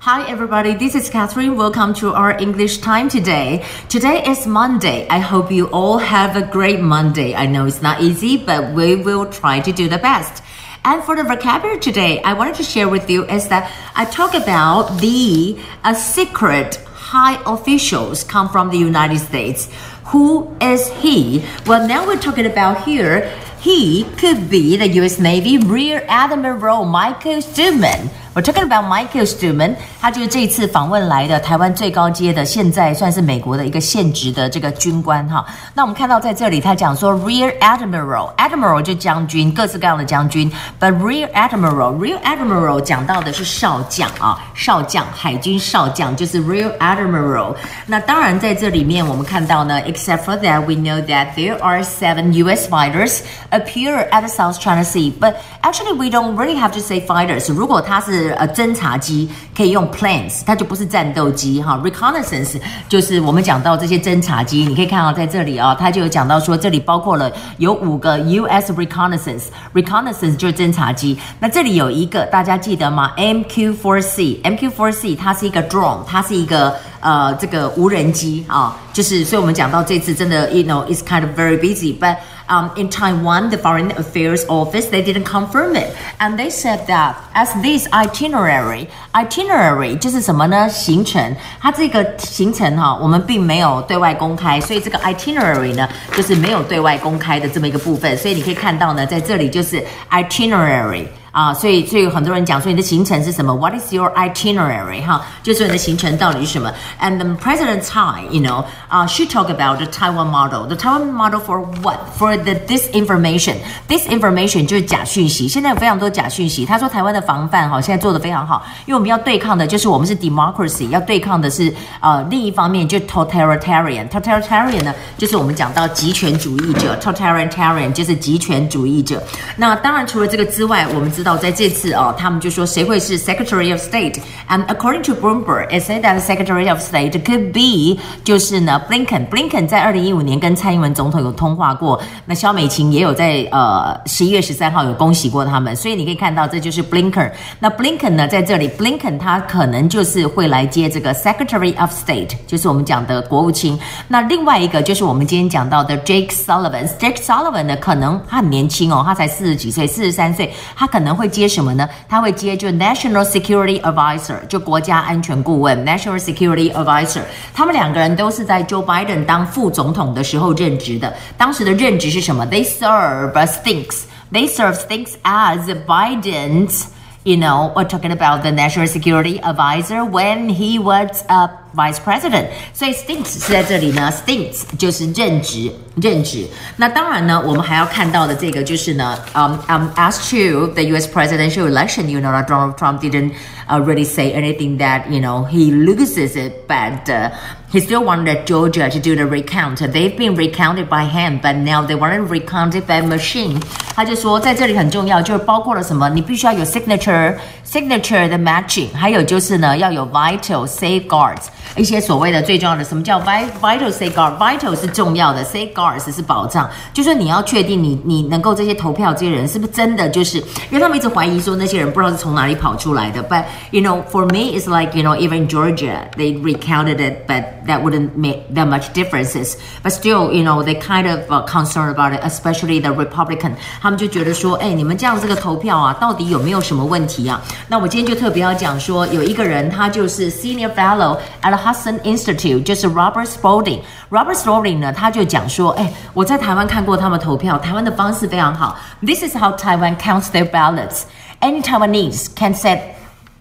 Hi, everybody. This is Catherine. Welcome to our English time today. Today is Monday. I hope you all have a great Monday. I know it's not easy, but we will try to do the best. And for the vocabulary today, I wanted to share with you is that I talk about the a secret high officials come from the United States. Who is he? Well, now we're talking about here. He could be the U.S. Navy Rear Admiral Michael Studeman. We're talking about Michael Studeman，他就是这一次访问来的台湾最高阶的，现在算是美国的一个现职的这个军官哈。那我们看到在这里，他讲说 Rear Admiral，Admiral 就将军，各式各样的将军，But Rear Admiral，Rear Admiral 讲到的是少将啊，少将，海军少将就是 Rear Admiral。那当然在这里面我们看到呢，Except for that we know that there are seven U.S. fighters appear at the South China Sea，but actually we don't really have to say fighters。如果他是呃侦察机可以用 planes，它就不是战斗机哈。Reconnaissance 就是我们讲到这些侦察机，你可以看到在这里啊，它就有讲到说这里包括了有五个 U.S. reconnaissance，reconnaissance 就是侦察机。那这里有一个大家记得吗？MQ4C，MQ4C 它是一个 drone，它是一个呃这个无人机啊，就是所以我们讲到这次真的，you know，it's kind of very busy，but um, in Taiwan, the Foreign Affairs Office, they didn't confirm it. And they said that as this itinerary, itinerary 就是什么呢？行程，它这个行程哈，我们并没有对外公开，所以这个 itinerary 呢，就是没有对外公开的这么一个部分。所以你可以看到呢，在这里就是 itinerary。 啊，所以所以很多人讲说你的行程是什么？What is your itinerary？哈，就是你的行程到底是什么？And the President Tsai, you know, uh, she talk about the Taiwan model. The Taiwan model for what? For the disinformation. Disinformation 就是假讯息。现在有非常多假讯息。他说台湾的防范哈，现在做的非常好，因为我们要对抗的就是我们是 democracy，要对抗的是呃另一方面就 totalitarian。totalitarian 呢，就是我们讲到极权主义者，totalitarian 就是极权主义者。那当然除了这个之外，我们知道在这次哦，他们就说谁会是 Secretary of State？And according to Bloomberg, it said that the Secretary of State could be 就是呢 Blinken。Blinken 在二零一五年跟蔡英文总统有通话过，那肖美琴也有在呃十一月十三号有恭喜过他们，所以你可以看到这就是 Blinken。那 Blinken 呢在这里，Blinken 他可能就是会来接这个 Secretary of State，就是我们讲的国务卿。那另外一个就是我们今天讲到的 Jake Sullivan。Jake Sullivan 呢，可能他很年轻哦，他才四十几岁，四十三岁，他可能。能会接什么呢？他会接就 National Security Advisor，就国家安全顾问 National Security Advisor。他们两个人都是在 Joe Biden 当副总统的时候任职的。当时的任职是什么？They serve stinks. They serve stinks as Biden's. You know, we're talking about the National Security Advisor when he was a Vice President，所以 stinks 是在这里呢，stinks 就是任职任职。那当然呢，我们还要看到的这个就是呢，嗯嗯，as to the U.S. presidential election，you know that Donald Trump didn't uh, really say anything that you know he loses it, but uh, he still wanted Georgia to do the recount. They've been recounted by hand, but now they want to recount it by machine. 他就说在这里很重要，就是包括了什么？你必须要有 signature signature 的 matching，还有就是呢要有 vital safeguards。 一些所谓的最重要的，什么叫 vital safeguard？vital 是重要的，safeguards 是保障，就说你要确定你你能够这些投票这些人是不是真的，就是因为他们一直怀疑说那些人不知道是从哪里跑出来的。But you know, for me, it's like you know, even Georgia, they recounted it, but that wouldn't make that much differences. But still, you know, they kind of uh, concerned about it, especially the Republican. 他们就觉得说，哎，你们这样这个投票啊，到底有没有什么问题啊？那我今天就特别要讲说，有一个人他就是 Senior Fellow at Hudson Institute，就是 Robert Spalding。Robert Spalding 呢，他就讲说，哎，我在台湾看过他们投票，台湾的方式非常好。This is how Taiwan counts their ballots. Any Taiwanese can set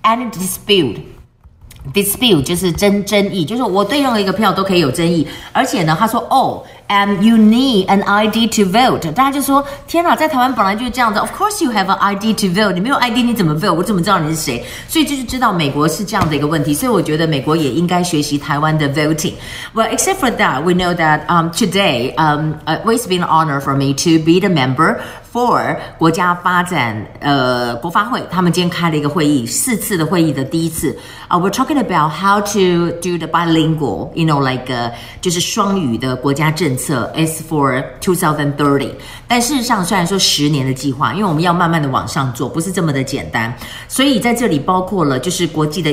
any dispute. Dispute 就是争争议，就是我对任何一个票都可以有争议，而且呢，他说哦。 and you need an ID to vote。大家就说：天哪，在台湾本来就是这样的。Of course you have an ID to vote。你没有 ID 你怎么 vote？我怎么知道你是谁？所以就是知道美国是这样的一个问题。所以我觉得美国也应该学习台湾的 voting。Well, except for that, we know that um today um it's been an honor for me to be the member for 国家发展呃国发会。他们今天开了一个会议，四次的会议的第一次啊、uh,，we're talking about how to do the bilingual，you know like、uh, 就是双语的国家政 策 is for two thousand thirty，但事实上虽然说十年的计划，因为我们要慢慢的往上做，不是这么的简单，所以在这里包括了就是国际的。